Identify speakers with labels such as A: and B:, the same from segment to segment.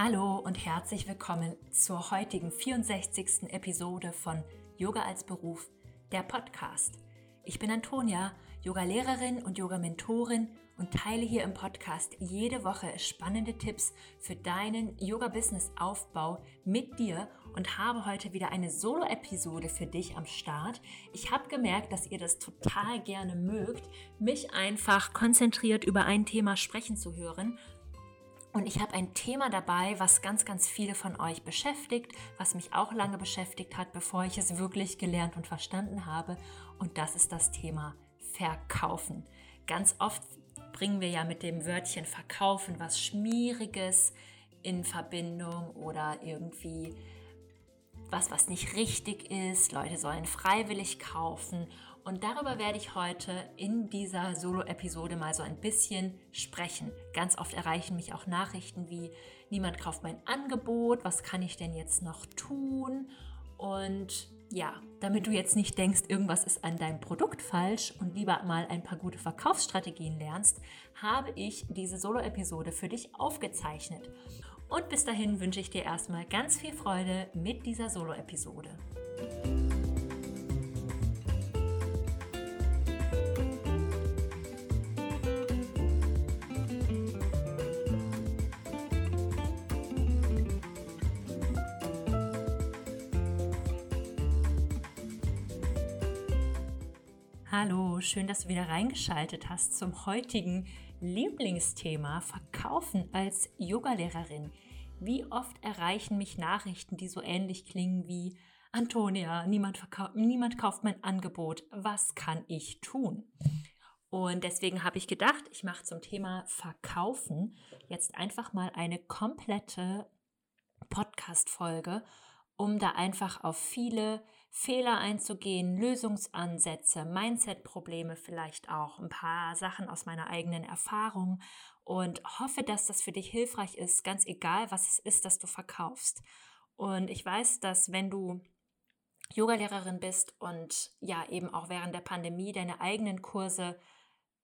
A: Hallo und herzlich willkommen zur heutigen 64. Episode von Yoga als Beruf, der Podcast. Ich bin Antonia, Yoga-Lehrerin und Yoga-Mentorin und teile hier im Podcast jede Woche spannende Tipps für deinen Yoga-Business-Aufbau mit dir und habe heute wieder eine Solo-Episode für dich am Start. Ich habe gemerkt, dass ihr das total gerne mögt, mich einfach konzentriert über ein Thema sprechen zu hören und ich habe ein Thema dabei, was ganz, ganz viele von euch beschäftigt, was mich auch lange beschäftigt hat, bevor ich es wirklich gelernt und verstanden habe. Und das ist das Thema Verkaufen. Ganz oft bringen wir ja mit dem Wörtchen Verkaufen was Schmieriges in Verbindung oder irgendwie was, was nicht richtig ist. Leute sollen freiwillig kaufen und darüber werde ich heute in dieser Solo-Episode mal so ein bisschen sprechen. Ganz oft erreichen mich auch Nachrichten wie, niemand kauft mein Angebot, was kann ich denn jetzt noch tun? Und ja, damit du jetzt nicht denkst, irgendwas ist an deinem Produkt falsch und lieber mal ein paar gute Verkaufsstrategien lernst, habe ich diese Solo-Episode für dich aufgezeichnet. Und bis dahin wünsche ich dir erstmal ganz viel Freude mit dieser Solo-Episode. Hallo, schön, dass du wieder reingeschaltet hast zum heutigen Lieblingsthema Verkaufen als Yogalehrerin. Wie oft erreichen mich Nachrichten, die so ähnlich klingen wie Antonia, niemand, niemand kauft mein Angebot, was kann ich tun? Und deswegen habe ich gedacht, ich mache zum Thema Verkaufen jetzt einfach mal eine komplette Podcast-Folge um da einfach auf viele Fehler einzugehen, Lösungsansätze, Mindset-Probleme vielleicht auch, ein paar Sachen aus meiner eigenen Erfahrung und hoffe, dass das für dich hilfreich ist, ganz egal, was es ist, dass du verkaufst. Und ich weiß, dass wenn du Yogalehrerin bist und ja eben auch während der Pandemie deine eigenen Kurse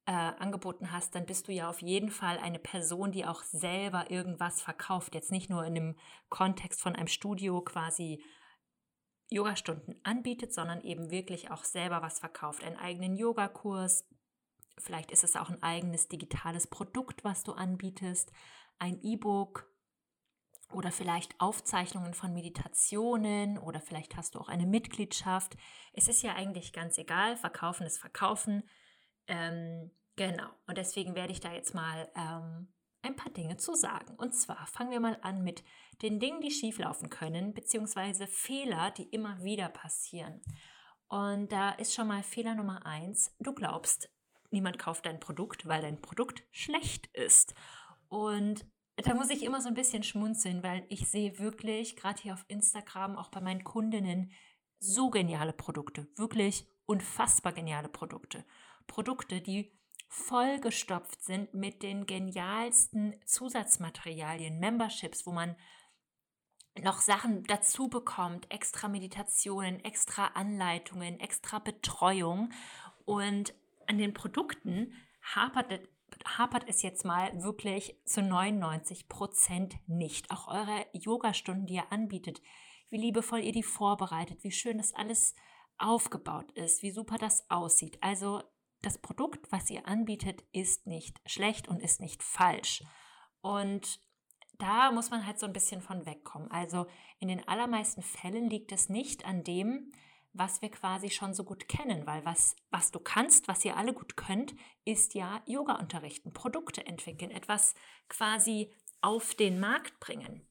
A: äh, angeboten hast, dann bist du ja auf jeden Fall eine Person, die auch selber irgendwas verkauft. Jetzt nicht nur in dem Kontext von einem Studio quasi Yogastunden anbietet, sondern eben wirklich auch selber was verkauft. Einen eigenen Yogakurs. Vielleicht ist es auch ein eigenes digitales Produkt, was du anbietest. Ein E-Book oder vielleicht Aufzeichnungen von Meditationen oder vielleicht hast du auch eine Mitgliedschaft. Es ist ja eigentlich ganz egal. Verkaufen ist Verkaufen. Ähm, genau. Und deswegen werde ich da jetzt mal ähm, ein paar Dinge zu sagen. Und zwar fangen wir mal an mit den Dingen, die schieflaufen können, beziehungsweise Fehler, die immer wieder passieren. Und da ist schon mal Fehler Nummer eins. Du glaubst, niemand kauft dein Produkt, weil dein Produkt schlecht ist. Und da muss ich immer so ein bisschen schmunzeln, weil ich sehe wirklich, gerade hier auf Instagram, auch bei meinen Kundinnen, so geniale Produkte. Wirklich unfassbar geniale Produkte. Produkte, die vollgestopft sind mit den genialsten Zusatzmaterialien, Memberships, wo man noch Sachen dazu bekommt, extra Meditationen, extra Anleitungen, extra Betreuung. Und an den Produkten hapert, hapert es jetzt mal wirklich zu 99 Prozent nicht. Auch eure Yogastunden, die ihr anbietet, wie liebevoll ihr die vorbereitet, wie schön das alles aufgebaut ist, wie super das aussieht. Also das Produkt, was ihr anbietet, ist nicht schlecht und ist nicht falsch. Und da muss man halt so ein bisschen von wegkommen. Also in den allermeisten Fällen liegt es nicht an dem, was wir quasi schon so gut kennen, weil was, was du kannst, was ihr alle gut könnt, ist ja Yoga unterrichten, Produkte entwickeln, etwas quasi auf den Markt bringen.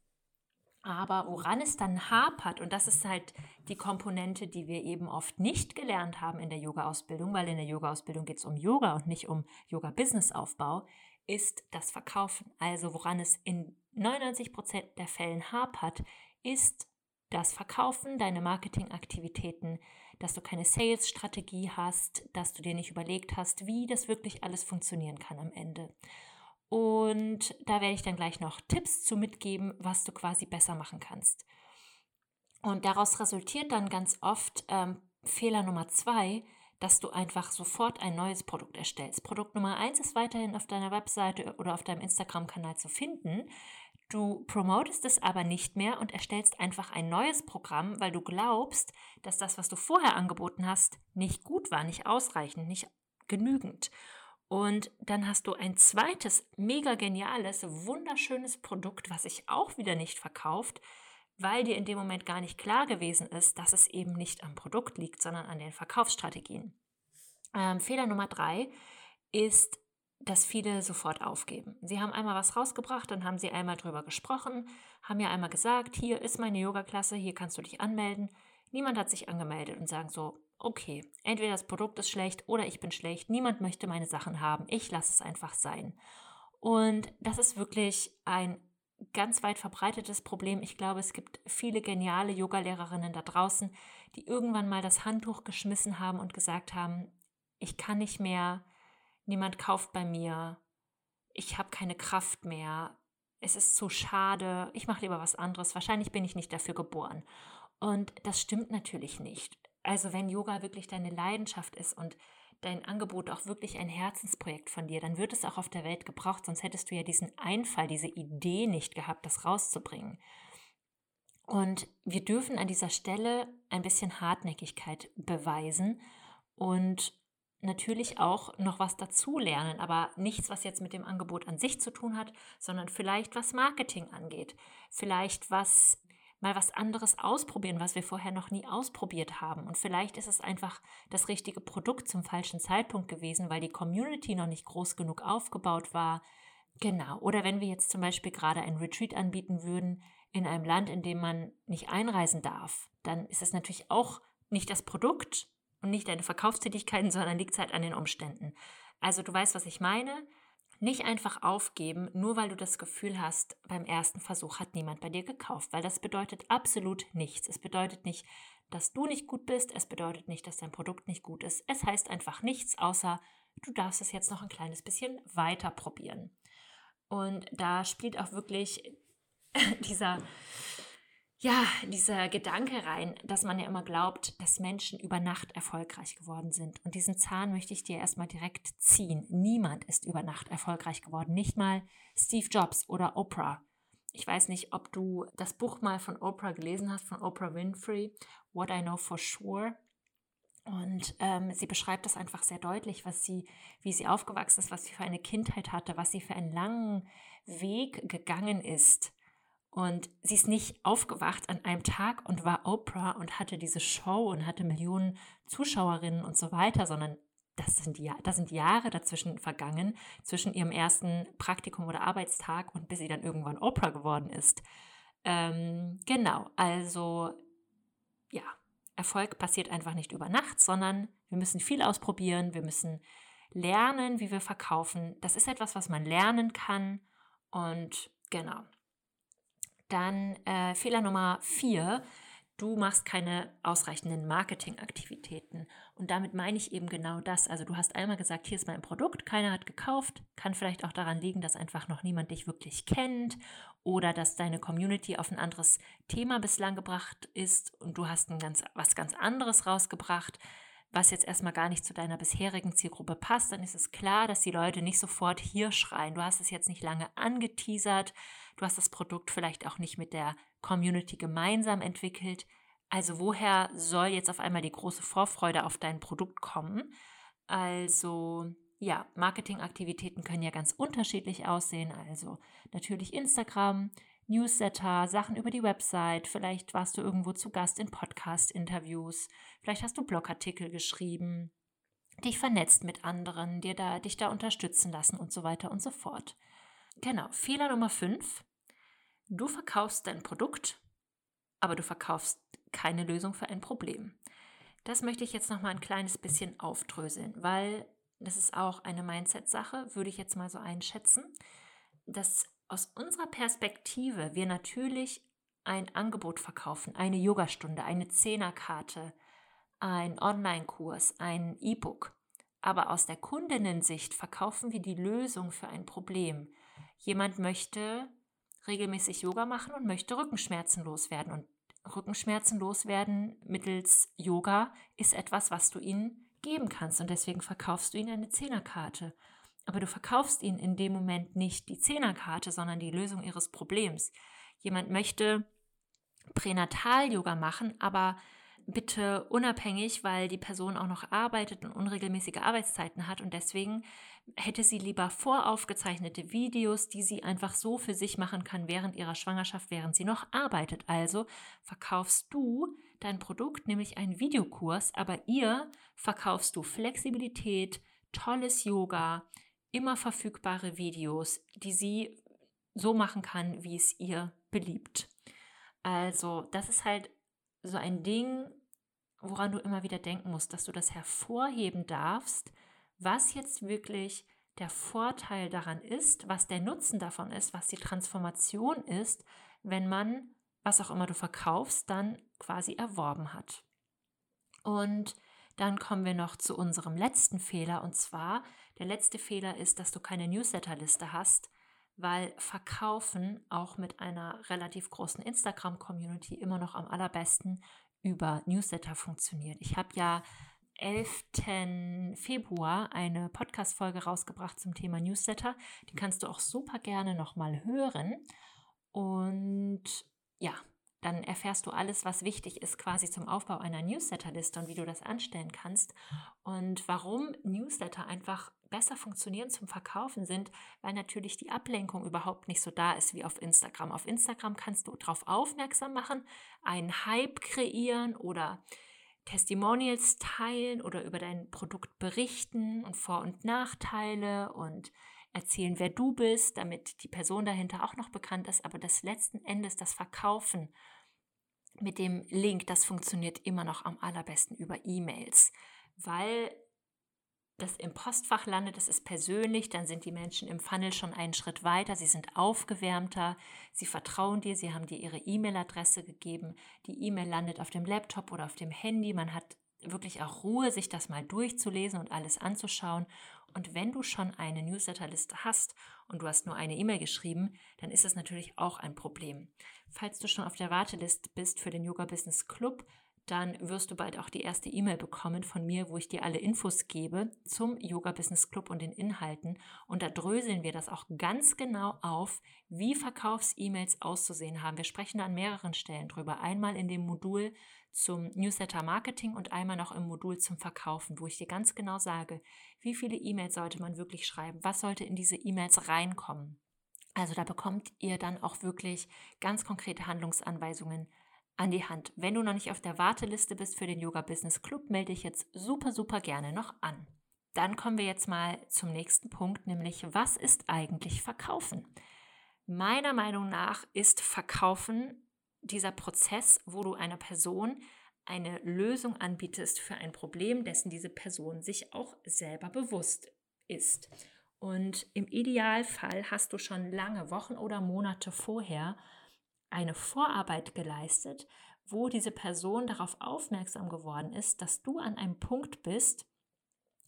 A: Aber woran es dann hapert, und das ist halt die Komponente, die wir eben oft nicht gelernt haben in der Yoga-Ausbildung, weil in der Yoga-Ausbildung geht es um Yoga und nicht um Yoga-Business-Aufbau, ist das Verkaufen. Also woran es in 99 Prozent der Fällen hapert, ist das Verkaufen, deine Marketingaktivitäten, dass du keine Sales-Strategie hast, dass du dir nicht überlegt hast, wie das wirklich alles funktionieren kann am Ende. Und da werde ich dann gleich noch Tipps zu mitgeben, was du quasi besser machen kannst. Und daraus resultiert dann ganz oft ähm, Fehler Nummer zwei, dass du einfach sofort ein neues Produkt erstellst. Produkt Nummer eins ist weiterhin auf deiner Webseite oder auf deinem Instagram-Kanal zu finden. Du promotest es aber nicht mehr und erstellst einfach ein neues Programm, weil du glaubst, dass das, was du vorher angeboten hast, nicht gut war, nicht ausreichend, nicht genügend. Und dann hast du ein zweites, mega geniales, wunderschönes Produkt, was sich auch wieder nicht verkauft, weil dir in dem Moment gar nicht klar gewesen ist, dass es eben nicht am Produkt liegt, sondern an den Verkaufsstrategien. Ähm, Fehler Nummer drei ist, dass viele sofort aufgeben. Sie haben einmal was rausgebracht, dann haben sie einmal drüber gesprochen, haben ja einmal gesagt, hier ist meine Yoga-Klasse, hier kannst du dich anmelden. Niemand hat sich angemeldet und sagen so, okay, entweder das Produkt ist schlecht oder ich bin schlecht, niemand möchte meine Sachen haben, ich lasse es einfach sein. Und das ist wirklich ein ganz weit verbreitetes Problem. Ich glaube, es gibt viele geniale Yogalehrerinnen da draußen, die irgendwann mal das Handtuch geschmissen haben und gesagt haben, ich kann nicht mehr, niemand kauft bei mir, ich habe keine Kraft mehr, es ist zu schade, ich mache lieber was anderes, wahrscheinlich bin ich nicht dafür geboren. Und das stimmt natürlich nicht. Also wenn Yoga wirklich deine Leidenschaft ist und dein Angebot auch wirklich ein Herzensprojekt von dir, dann wird es auch auf der Welt gebraucht, sonst hättest du ja diesen Einfall, diese Idee nicht gehabt, das rauszubringen. Und wir dürfen an dieser Stelle ein bisschen Hartnäckigkeit beweisen und natürlich auch noch was dazulernen, aber nichts, was jetzt mit dem Angebot an sich zu tun hat, sondern vielleicht was Marketing angeht, vielleicht was mal was anderes ausprobieren, was wir vorher noch nie ausprobiert haben. Und vielleicht ist es einfach das richtige Produkt zum falschen Zeitpunkt gewesen, weil die Community noch nicht groß genug aufgebaut war. Genau. Oder wenn wir jetzt zum Beispiel gerade ein Retreat anbieten würden in einem Land, in dem man nicht einreisen darf, dann ist es natürlich auch nicht das Produkt, und nicht deine Verkaufstätigkeiten, sondern liegt es halt an den Umständen. Also du weißt, was ich meine. Nicht einfach aufgeben, nur weil du das Gefühl hast, beim ersten Versuch hat niemand bei dir gekauft, weil das bedeutet absolut nichts. Es bedeutet nicht, dass du nicht gut bist, es bedeutet nicht, dass dein Produkt nicht gut ist. Es heißt einfach nichts, außer du darfst es jetzt noch ein kleines bisschen weiter probieren. Und da spielt auch wirklich dieser ja, dieser Gedanke rein, dass man ja immer glaubt, dass Menschen über Nacht erfolgreich geworden sind. Und diesen Zahn möchte ich dir erstmal direkt ziehen. Niemand ist über Nacht erfolgreich geworden. Nicht mal Steve Jobs oder Oprah. Ich weiß nicht, ob du das Buch mal von Oprah gelesen hast, von Oprah Winfrey, What I Know for Sure. Und ähm, sie beschreibt das einfach sehr deutlich, was sie, wie sie aufgewachsen ist, was sie für eine Kindheit hatte, was sie für einen langen Weg gegangen ist und sie ist nicht aufgewacht an einem Tag und war Oprah und hatte diese Show und hatte Millionen Zuschauerinnen und so weiter, sondern das sind, ja, das sind Jahre dazwischen vergangen, zwischen ihrem ersten Praktikum oder Arbeitstag und bis sie dann irgendwann Oprah geworden ist. Ähm, genau, also ja, Erfolg passiert einfach nicht über Nacht, sondern wir müssen viel ausprobieren, wir müssen lernen, wie wir verkaufen. Das ist etwas, was man lernen kann und genau. Dann äh, Fehler Nummer vier, du machst keine ausreichenden Marketingaktivitäten. Und damit meine ich eben genau das. Also du hast einmal gesagt, hier ist mein Produkt, keiner hat gekauft. Kann vielleicht auch daran liegen, dass einfach noch niemand dich wirklich kennt oder dass deine Community auf ein anderes Thema bislang gebracht ist und du hast ein ganz, was ganz anderes rausgebracht was jetzt erstmal gar nicht zu deiner bisherigen Zielgruppe passt, dann ist es klar, dass die Leute nicht sofort hier schreien. Du hast es jetzt nicht lange angeteasert, du hast das Produkt vielleicht auch nicht mit der Community gemeinsam entwickelt. Also woher soll jetzt auf einmal die große Vorfreude auf dein Produkt kommen? Also ja, Marketingaktivitäten können ja ganz unterschiedlich aussehen. Also natürlich Instagram, Newsletter, Sachen über die Website, vielleicht warst du irgendwo zu Gast in Podcast-Interviews, vielleicht hast du Blogartikel geschrieben, dich vernetzt mit anderen, dir da, dich da unterstützen lassen und so weiter und so fort. Genau, Fehler Nummer 5. Du verkaufst dein Produkt, aber du verkaufst keine Lösung für ein Problem. Das möchte ich jetzt noch mal ein kleines bisschen aufdröseln, weil das ist auch eine Mindset-Sache, würde ich jetzt mal so einschätzen. Das aus unserer Perspektive wir natürlich ein Angebot verkaufen, eine Yogastunde, eine Zehnerkarte, ein Online-Kurs, ein E-Book. Aber aus der Kundinnensicht verkaufen wir die Lösung für ein Problem. Jemand möchte regelmäßig Yoga machen und möchte Rückenschmerzen loswerden. Und Rückenschmerzen loswerden mittels Yoga ist etwas, was du ihnen geben kannst. Und deswegen verkaufst du ihnen eine Zehnerkarte. aber du verkaufst ihnen in dem Moment nicht die Zehnerkarte, sondern die Lösung ihres Problems. Jemand möchte Pränatal-Yoga machen, aber bitte unabhängig, weil die Person auch noch arbeitet und unregelmäßige Arbeitszeiten hat und deswegen hätte sie lieber voraufgezeichnete Videos, die sie einfach so für sich machen kann während ihrer Schwangerschaft, während sie noch arbeitet. Also verkaufst du dein Produkt, nämlich einen Videokurs, aber ihr verkaufst du Flexibilität, tolles Yoga, immer verfügbare Videos, die sie so machen kann, wie es ihr beliebt. Also, das ist halt so ein Ding, woran du immer wieder denken musst, dass du das hervorheben darfst, was jetzt wirklich der Vorteil daran ist, was der Nutzen davon ist, was die Transformation ist, wenn man, was auch immer du verkaufst, dann quasi erworben hat. Und dann kommen wir noch zu unserem letzten Fehler. Und zwar, der letzte Fehler ist, dass du keine Newsletterliste hast, weil Verkaufen auch mit einer relativ großen Instagram-Community immer noch am allerbesten über Newsletter funktioniert. Ich habe ja 11. Februar eine Podcast-Folge rausgebracht zum Thema Newsletter. Die kannst du auch super gerne nochmal hören. Und ja, dann erfährst du alles, was wichtig ist, quasi zum Aufbau einer Newsletterliste und wie du das anstellen kannst. Und warum Newsletter einfach besser funktionieren zum Verkaufen sind, weil natürlich die Ablenkung überhaupt nicht so da ist wie auf Instagram. Auf Instagram kannst du darauf aufmerksam machen, einen Hype kreieren oder Testimonials teilen oder über dein Produkt berichten und Vor- und Nachteile und erzählen, wer du bist, damit die Person dahinter auch noch bekannt ist. Aber das letzten Endes, das Verkaufen mit dem Link, das funktioniert immer noch am allerbesten über E-Mails, weil das im Postfach landet, das ist persönlich, dann sind die Menschen im Funnel schon einen Schritt weiter, sie sind aufgewärmter, sie vertrauen dir, sie haben dir ihre E-Mail-Adresse gegeben, die E-Mail landet auf dem Laptop oder auf dem Handy, man hat wirklich auch Ruhe, sich das mal durchzulesen und alles anzuschauen. Und wenn du schon eine Newsletterliste hast und du hast nur eine E-Mail geschrieben, dann ist das natürlich auch ein Problem. Falls du schon auf der Warteliste bist für den Yoga Business Club, dann wirst du bald auch die erste E-Mail bekommen von mir, wo ich dir alle Infos gebe zum Yoga Business Club und den Inhalten. Und da dröseln wir das auch ganz genau auf, wie Verkaufs-E-Mails auszusehen haben. Wir sprechen da an mehreren Stellen drüber. Einmal in dem Modul zum Newsletter Marketing und einmal noch im Modul zum Verkaufen, wo ich dir ganz genau sage, wie viele E-Mails sollte man wirklich schreiben, was sollte in diese E-Mails reinkommen. Also da bekommt ihr dann auch wirklich ganz konkrete Handlungsanweisungen an die Hand. Wenn du noch nicht auf der Warteliste bist für den Yoga Business Club, melde dich jetzt super, super gerne noch an. Dann kommen wir jetzt mal zum nächsten Punkt, nämlich was ist eigentlich Verkaufen? Meiner Meinung nach ist Verkaufen dieser Prozess, wo du einer Person eine Lösung anbietest für ein Problem, dessen diese Person sich auch selber bewusst ist. Und im Idealfall hast du schon lange Wochen oder Monate vorher eine Vorarbeit geleistet, wo diese Person darauf aufmerksam geworden ist, dass du an einem Punkt bist,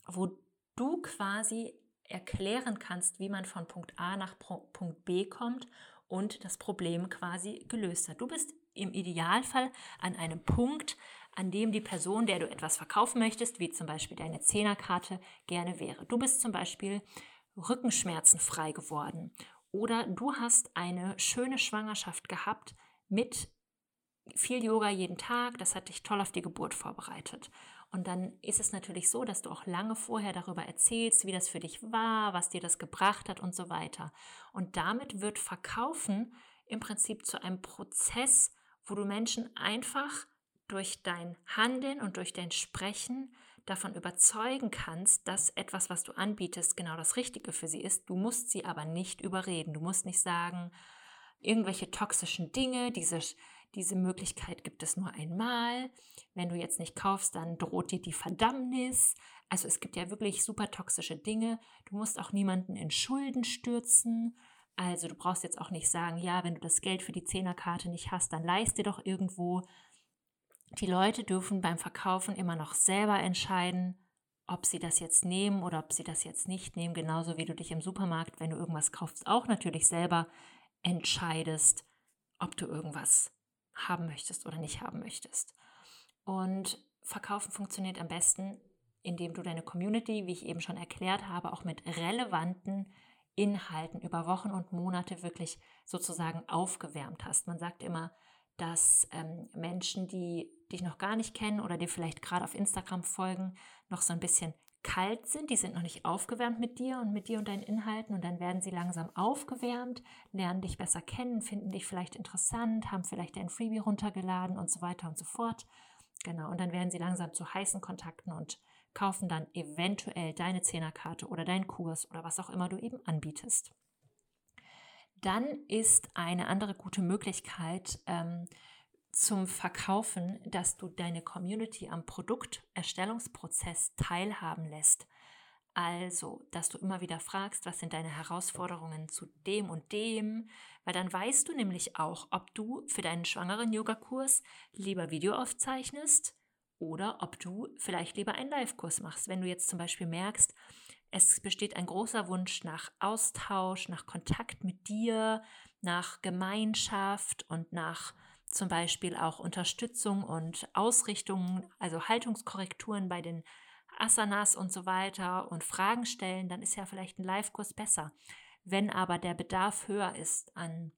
A: wo du quasi erklären kannst, wie man von Punkt A nach Punkt B kommt und das Problem quasi gelöst hat. Du bist im Idealfall an einem Punkt, an dem die Person, der du etwas verkaufen möchtest, wie zum Beispiel deine Zehnerkarte, gerne wäre. Du bist zum Beispiel Rückenschmerzen frei geworden oder du hast eine schöne Schwangerschaft gehabt mit viel Yoga jeden Tag, das hat dich toll auf die Geburt vorbereitet. Und dann ist es natürlich so, dass du auch lange vorher darüber erzählst, wie das für dich war, was dir das gebracht hat und so weiter. Und damit wird Verkaufen im Prinzip zu einem Prozess, wo du Menschen einfach durch dein Handeln und durch dein Sprechen davon überzeugen kannst, dass etwas, was du anbietest, genau das Richtige für sie ist. Du musst sie aber nicht überreden. Du musst nicht sagen, irgendwelche toxischen Dinge, diese, diese Möglichkeit gibt es nur einmal. Wenn du jetzt nicht kaufst, dann droht dir die Verdammnis. Also es gibt ja wirklich super toxische Dinge. Du musst auch niemanden in Schulden stürzen. Also du brauchst jetzt auch nicht sagen, ja, wenn du das Geld für die Zehnerkarte nicht hast, dann leist dir doch irgendwo. Die Leute dürfen beim Verkaufen immer noch selber entscheiden, ob sie das jetzt nehmen oder ob sie das jetzt nicht nehmen, genauso wie du dich im Supermarkt, wenn du irgendwas kaufst, auch natürlich selber entscheidest, ob du irgendwas haben möchtest oder nicht haben möchtest. Und Verkaufen funktioniert am besten, indem du deine Community, wie ich eben schon erklärt habe, auch mit relevanten Inhalten über Wochen und Monate wirklich sozusagen aufgewärmt hast. Man sagt immer, dass ähm, Menschen, die dich noch gar nicht kennen oder dir vielleicht gerade auf Instagram folgen, noch so ein bisschen kalt sind, die sind noch nicht aufgewärmt mit dir und mit dir und deinen Inhalten und dann werden sie langsam aufgewärmt, lernen dich besser kennen, finden dich vielleicht interessant, haben vielleicht dein Freebie runtergeladen und so weiter und so fort. Genau, und dann werden sie langsam zu heißen Kontakten und kaufen dann eventuell deine Zehnerkarte oder deinen Kurs oder was auch immer du eben anbietest. Dann ist eine andere gute Möglichkeit, ähm, zum Verkaufen, dass du deine Community am Produkterstellungsprozess teilhaben lässt. Also, dass du immer wieder fragst, was sind deine Herausforderungen zu dem und dem, weil dann weißt du nämlich auch, ob du für deinen schwangeren Yogakurs lieber Video aufzeichnest oder ob du vielleicht lieber einen Live-Kurs machst. Wenn du jetzt zum Beispiel merkst, es besteht ein großer Wunsch nach Austausch, nach Kontakt mit dir, nach Gemeinschaft und nach zum Beispiel auch Unterstützung und Ausrichtungen, also Haltungskorrekturen bei den Asanas und so weiter und Fragen stellen, dann ist ja vielleicht ein Live-Kurs besser. Wenn aber der Bedarf höher ist an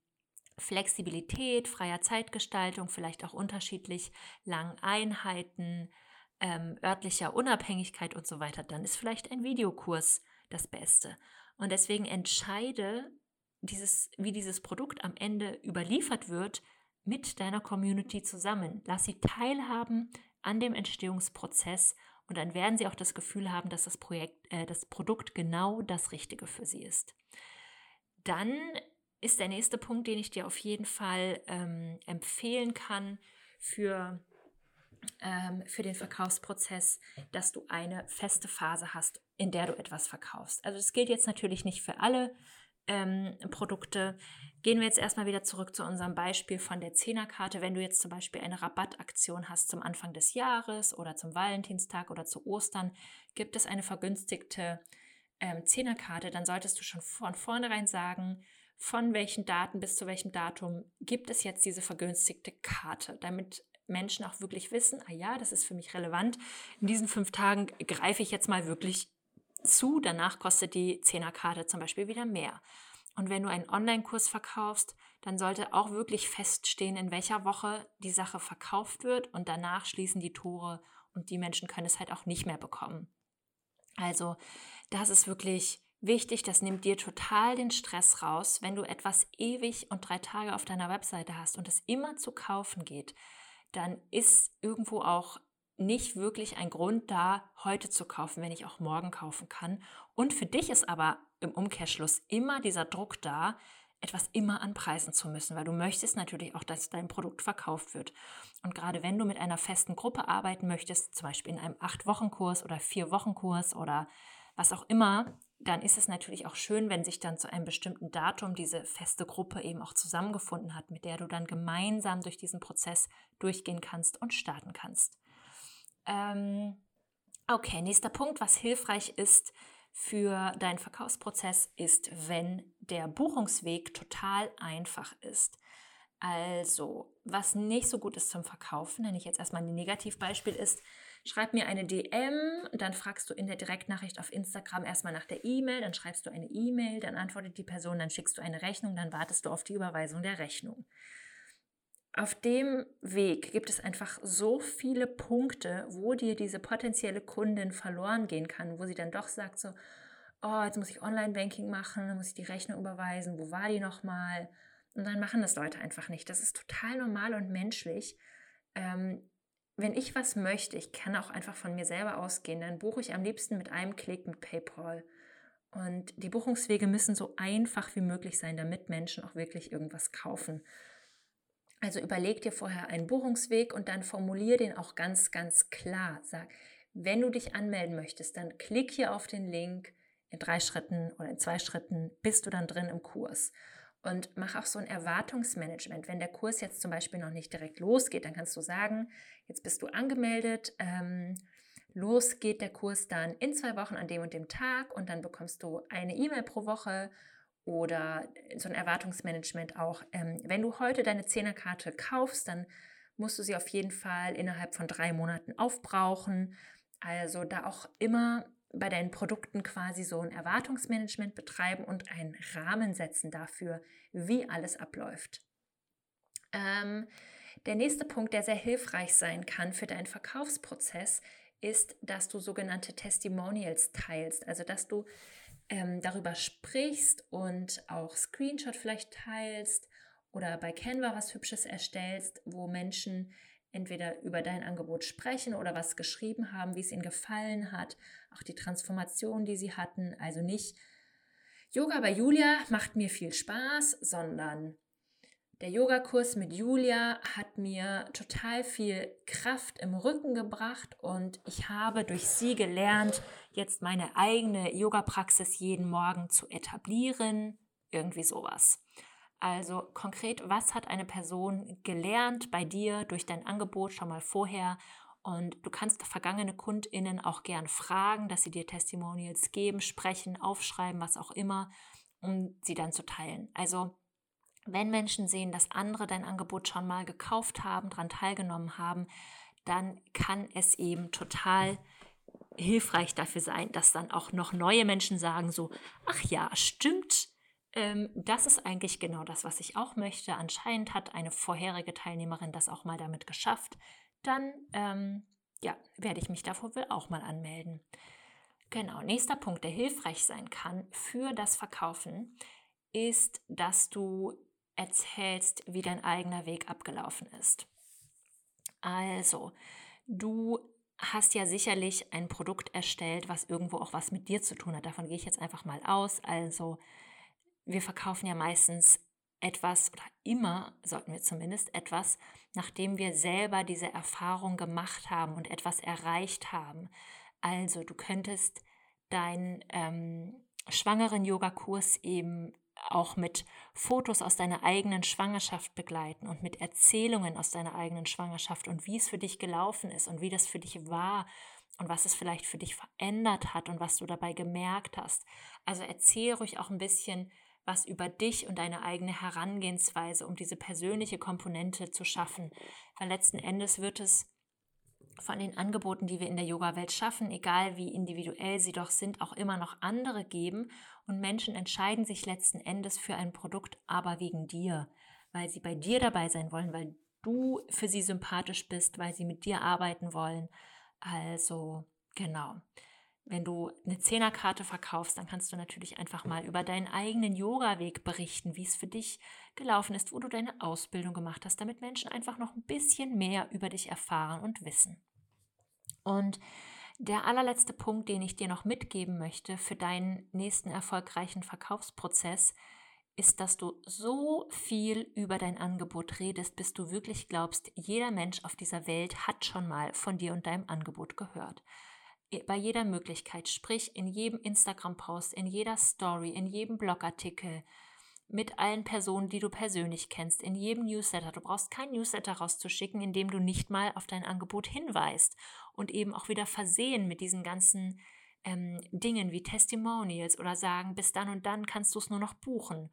A: Flexibilität, freier Zeitgestaltung, vielleicht auch unterschiedlich langen Einheiten, ähm, örtlicher Unabhängigkeit und so weiter, dann ist vielleicht ein Videokurs das Beste. Und deswegen entscheide dieses, wie dieses Produkt am Ende überliefert wird, mit deiner Community zusammen. Lass sie teilhaben an dem Entstehungsprozess und dann werden sie auch das Gefühl haben, dass das Projekt, äh, das Produkt genau das Richtige für sie ist. Dann ist der nächste Punkt, den ich dir auf jeden Fall ähm, empfehlen kann für, ähm, für den Verkaufsprozess, dass du eine feste Phase hast, in der du etwas verkaufst. Also das gilt jetzt natürlich nicht für alle ähm, Produkte. Gehen wir jetzt erstmal wieder zurück zu unserem Beispiel von der Zehnerkarte. Wenn du jetzt zum Beispiel eine Rabattaktion hast zum Anfang des Jahres oder zum Valentinstag oder zu Ostern, gibt es eine vergünstigte ähm, Zehnerkarte, dann solltest du schon von vornherein sagen, von welchen Daten bis zu welchem Datum gibt es jetzt diese vergünstigte Karte, damit Menschen auch wirklich wissen, ah ja, das ist für mich relevant. In diesen fünf Tagen greife ich jetzt mal wirklich zu. Danach kostet die Zehnerkarte zum Beispiel wieder mehr. Und wenn du einen Online-Kurs verkaufst, dann sollte auch wirklich feststehen, in welcher Woche die Sache verkauft wird und danach schließen die Tore und die Menschen können es halt auch nicht mehr bekommen. Also das ist wirklich wichtig, das nimmt dir total den Stress raus, wenn du etwas ewig und drei Tage auf deiner Webseite hast und es immer zu kaufen geht, dann ist irgendwo auch nicht wirklich ein Grund da, heute zu kaufen, wenn ich auch morgen kaufen kann. Und für dich ist aber im Umkehrschluss immer dieser Druck da, etwas immer anpreisen zu müssen, weil du möchtest natürlich auch, dass dein Produkt verkauft wird. Und gerade wenn du mit einer festen Gruppe arbeiten möchtest, zum Beispiel in einem Acht-Wochen-Kurs oder Vier-Wochen-Kurs oder was auch immer, dann ist es natürlich auch schön, wenn sich dann zu einem bestimmten Datum diese feste Gruppe eben auch zusammengefunden hat, mit der du dann gemeinsam durch diesen Prozess durchgehen kannst und starten kannst. Ähm, okay, nächster Punkt, was hilfreich ist für deinen Verkaufsprozess, ist, wenn der Buchungsweg total einfach ist. Also, was nicht so gut ist zum Verkaufen, wenn ich jetzt erstmal ein Negativbeispiel ist, schreib mir eine DM, dann fragst du in der Direktnachricht auf Instagram erstmal nach der E-Mail, dann schreibst du eine E-Mail, dann antwortet die Person, dann schickst du eine Rechnung, dann wartest du auf die Überweisung der Rechnung auf dem Weg gibt es einfach so viele Punkte, wo dir diese potenzielle Kundin verloren gehen kann, wo sie dann doch sagt so, oh, jetzt muss ich Online-Banking machen, dann muss ich die Rechnung überweisen, wo war die nochmal? Und dann machen das Leute einfach nicht. Das ist total normal und menschlich. Ähm, wenn ich was möchte, ich kann auch einfach von mir selber ausgehen, dann buche ich am liebsten mit einem Klick mit PayPal. Und die Buchungswege müssen so einfach wie möglich sein, damit Menschen auch wirklich irgendwas kaufen. Also überleg dir vorher einen Buchungsweg und dann formulier den auch ganz, ganz klar. Sag, wenn du dich anmelden möchtest, dann klick hier auf den Link. In drei Schritten oder in zwei Schritten bist du dann drin im Kurs. Und mach auch so ein Erwartungsmanagement. Wenn der Kurs jetzt zum Beispiel noch nicht direkt losgeht, dann kannst du sagen, jetzt bist du angemeldet, ähm, los geht der Kurs dann in zwei Wochen an dem und dem Tag und dann bekommst du eine E-Mail pro Woche oder so ein Erwartungsmanagement auch. Ähm, wenn du heute deine Zehnerkarte kaufst, dann musst du sie auf jeden Fall innerhalb von drei Monaten aufbrauchen. Also da auch immer bei deinen Produkten quasi so ein Erwartungsmanagement betreiben und einen Rahmen setzen dafür, wie alles abläuft. Ähm, der nächste Punkt, der sehr hilfreich sein kann für deinen Verkaufsprozess, ist, dass du sogenannte Testimonials teilst. Also dass du ähm, darüber sprichst und auch Screenshot vielleicht teilst oder bei Canva was Hübsches erstellst, wo Menschen entweder über dein Angebot sprechen oder was geschrieben haben, wie es ihnen gefallen hat, auch die Transformation, die sie hatten. Also nicht Yoga bei Julia macht mir viel Spaß, sondern der Yogakurs mit Julia hat mir total viel Kraft im Rücken gebracht und ich habe durch sie gelernt, jetzt meine eigene Yoga-Praxis jeden Morgen zu etablieren. Irgendwie sowas. Also konkret, was hat eine Person gelernt bei dir durch dein Angebot schon mal vorher? Und du kannst vergangene KundInnen auch gern fragen, dass sie dir Testimonials geben, sprechen, aufschreiben, was auch immer, um sie dann zu teilen. Also wenn Menschen sehen, dass andere dein Angebot schon mal gekauft haben, daran teilgenommen haben, dann kann es eben total hilfreich dafür sein, dass dann auch noch neue Menschen sagen so, ach ja, stimmt, ähm, das ist eigentlich genau das, was ich auch möchte. Anscheinend hat eine vorherige Teilnehmerin das auch mal damit geschafft. Dann ähm, ja, werde ich mich davor wohl auch mal anmelden. Genau, nächster Punkt, der hilfreich sein kann für das Verkaufen, ist, dass du erzählst, wie dein eigener Weg abgelaufen ist. Also, du hast ja sicherlich ein Produkt erstellt, was irgendwo auch was mit dir zu tun hat. Davon gehe ich jetzt einfach mal aus. Also, wir verkaufen ja meistens etwas oder immer sollten wir zumindest etwas, nachdem wir selber diese Erfahrung gemacht haben und etwas erreicht haben. Also du könntest deinen ähm, schwangeren Yogakurs eben auch mit Fotos aus deiner eigenen Schwangerschaft begleiten und mit Erzählungen aus deiner eigenen Schwangerschaft und wie es für dich gelaufen ist und wie das für dich war und was es vielleicht für dich verändert hat und was du dabei gemerkt hast. Also erzähl ruhig auch ein bisschen was über dich und deine eigene Herangehensweise, um diese persönliche Komponente zu schaffen. Weil letzten Endes wird es von den Angeboten, die wir in der Yoga-Welt schaffen, egal wie individuell sie doch sind, auch immer noch andere geben. Und Menschen entscheiden sich letzten Endes für ein Produkt, aber wegen dir, weil sie bei dir dabei sein wollen, weil du für sie sympathisch bist, weil sie mit dir arbeiten wollen. Also genau. Wenn du eine Zehnerkarte verkaufst, dann kannst du natürlich einfach mal über deinen eigenen Yoga-Weg berichten, wie es für dich gelaufen ist, wo du deine Ausbildung gemacht hast, damit Menschen einfach noch ein bisschen mehr über dich erfahren und wissen. Und der allerletzte Punkt, den ich dir noch mitgeben möchte für deinen nächsten erfolgreichen Verkaufsprozess, ist, dass du so viel über dein Angebot redest, bis du wirklich glaubst, jeder Mensch auf dieser Welt hat schon mal von dir und deinem Angebot gehört bei jeder Möglichkeit, sprich in jedem Instagram-Post, in jeder Story, in jedem Blogartikel, mit allen Personen, die du persönlich kennst, in jedem Newsletter. Du brauchst kein Newsletter rauszuschicken, in dem du nicht mal auf dein Angebot hinweist und eben auch wieder versehen mit diesen ganzen ähm, Dingen wie Testimonials oder sagen, bis dann und dann kannst du es nur noch buchen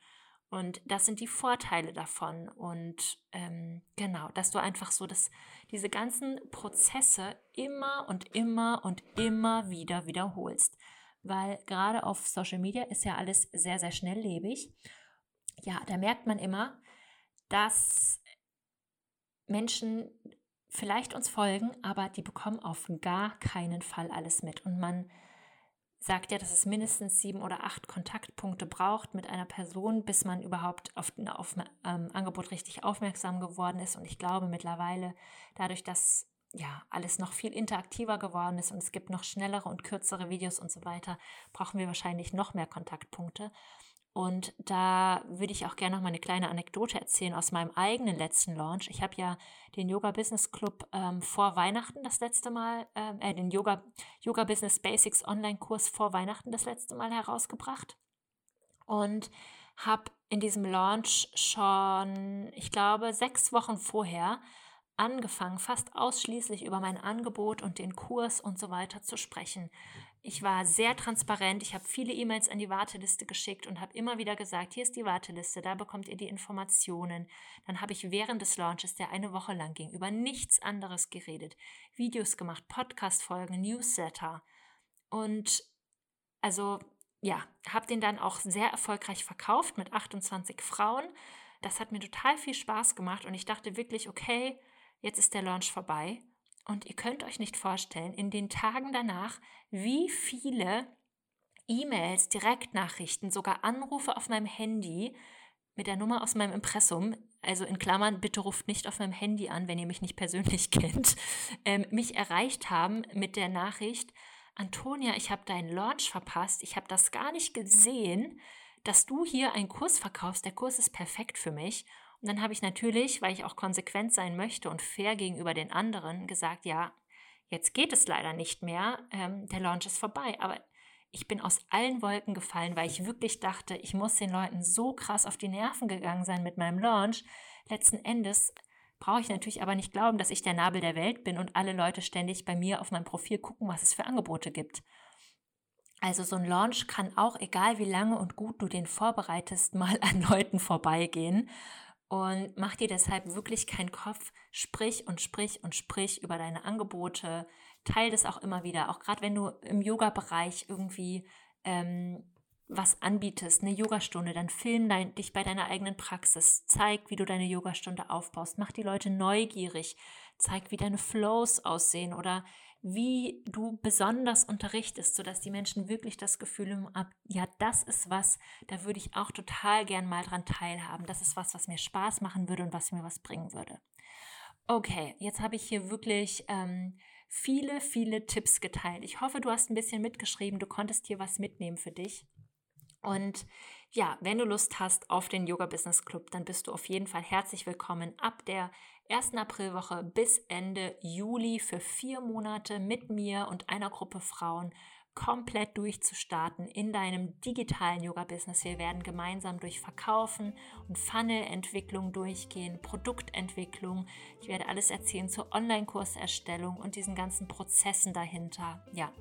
A: und das sind die Vorteile davon. Und ähm, genau, dass du einfach so dass diese ganzen Prozesse immer und immer und immer wieder wiederholst. Weil gerade auf Social Media ist ja alles sehr, sehr schnelllebig. Ja, da merkt man immer, dass Menschen vielleicht uns folgen, aber die bekommen auf gar keinen Fall alles mit. Und man sagt ja, dass es mindestens sieben oder acht Kontaktpunkte braucht mit einer Person, bis man überhaupt auf ein ähm, Angebot richtig aufmerksam geworden ist. Und ich glaube mittlerweile, dadurch, dass ja alles noch viel interaktiver geworden ist und es gibt noch schnellere und kürzere Videos und so weiter, brauchen wir wahrscheinlich noch mehr Kontaktpunkte. Und da würde ich auch gerne noch mal eine kleine Anekdote erzählen aus meinem eigenen letzten Launch. Ich habe ja den Yoga Business Club ähm, vor Weihnachten das letzte Mal, ähm, äh, den Yoga, Yoga Business Basics Online-Kurs vor Weihnachten das letzte Mal herausgebracht. Und habe in diesem Launch schon, ich glaube, sechs Wochen vorher angefangen, fast ausschließlich über mein Angebot und den Kurs und so weiter zu sprechen. Ich war sehr transparent. Ich habe viele E-Mails an die Warteliste geschickt und habe immer wieder gesagt, hier ist die Warteliste, da bekommt ihr die Informationen. Dann habe ich während des Launches, der eine Woche lang ging, über nichts anderes geredet. Videos gemacht, Podcast-Folgen, Newsletter. Und also ja, habe den dann auch sehr erfolgreich verkauft mit 28 Frauen. Das hat mir total viel Spaß gemacht und ich dachte wirklich, okay, jetzt ist der Launch vorbei. Und ihr könnt euch nicht vorstellen, in den Tagen danach, wie viele E-Mails, Direktnachrichten, sogar Anrufe auf meinem Handy mit der Nummer aus meinem Impressum, also in Klammern, bitte ruft nicht auf meinem Handy an, wenn ihr mich nicht persönlich kennt, ähm, mich erreicht haben mit der Nachricht, Antonia, ich habe deinen Launch verpasst, ich habe das gar nicht gesehen, dass du hier einen Kurs verkaufst. Der Kurs ist perfekt für mich. Und dann habe ich natürlich, weil ich auch konsequent sein möchte und fair gegenüber den anderen, gesagt, ja, jetzt geht es leider nicht mehr, ähm, der Launch ist vorbei. Aber ich bin aus allen Wolken gefallen, weil ich wirklich dachte, ich muss den Leuten so krass auf die Nerven gegangen sein mit meinem Launch. Letzten Endes brauche ich natürlich aber nicht glauben, dass ich der Nabel der Welt bin und alle Leute ständig bei mir auf meinem Profil gucken, was es für Angebote gibt. Also so ein Launch kann auch, egal wie lange und gut du den vorbereitest, mal an Leuten vorbeigehen. Und mach dir deshalb wirklich keinen Kopf. Sprich und sprich und sprich über deine Angebote. Teil das auch immer wieder. Auch gerade wenn du im Yoga-Bereich irgendwie ähm, was anbietest, eine Yogastunde, dann film dein, dich bei deiner eigenen Praxis. Zeig, wie du deine Yogastunde aufbaust. Mach die Leute neugierig. Zeig, wie deine Flows aussehen oder wie du besonders unterrichtest, sodass die Menschen wirklich das Gefühl haben, ja, das ist was, da würde ich auch total gern mal dran teilhaben. Das ist was, was mir Spaß machen würde und was mir was bringen würde. Okay, jetzt habe ich hier wirklich ähm, viele, viele Tipps geteilt. Ich hoffe, du hast ein bisschen mitgeschrieben, du konntest hier was mitnehmen für dich. Und ja, wenn du Lust hast auf den Yoga Business Club, dann bist du auf jeden Fall herzlich willkommen ab der ersten Aprilwoche bis Ende Juli für vier Monate mit mir und einer Gruppe Frauen komplett durchzustarten in deinem digitalen Yoga-Business. Wir werden gemeinsam durch Verkaufen und Funnel-Entwicklung durchgehen, Produktentwicklung. Ich werde alles erzählen zur Online-Kurserstellung und diesen ganzen Prozessen dahinter. Ja,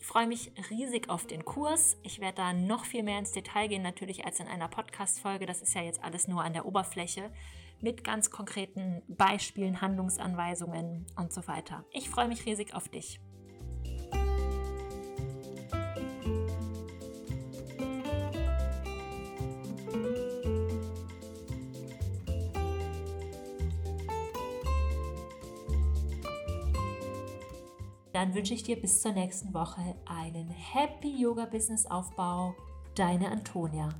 A: ich freue mich riesig auf den Kurs. Ich werde da noch viel mehr ins Detail gehen, natürlich als in einer Podcast-Folge. Das ist ja jetzt alles nur an der Oberfläche mit ganz konkreten Beispielen, Handlungsanweisungen und so weiter. Ich freue mich riesig auf dich. Dann wünsche ich dir bis zur nächsten Woche einen Happy Yoga Business Aufbau. Deine Antonia.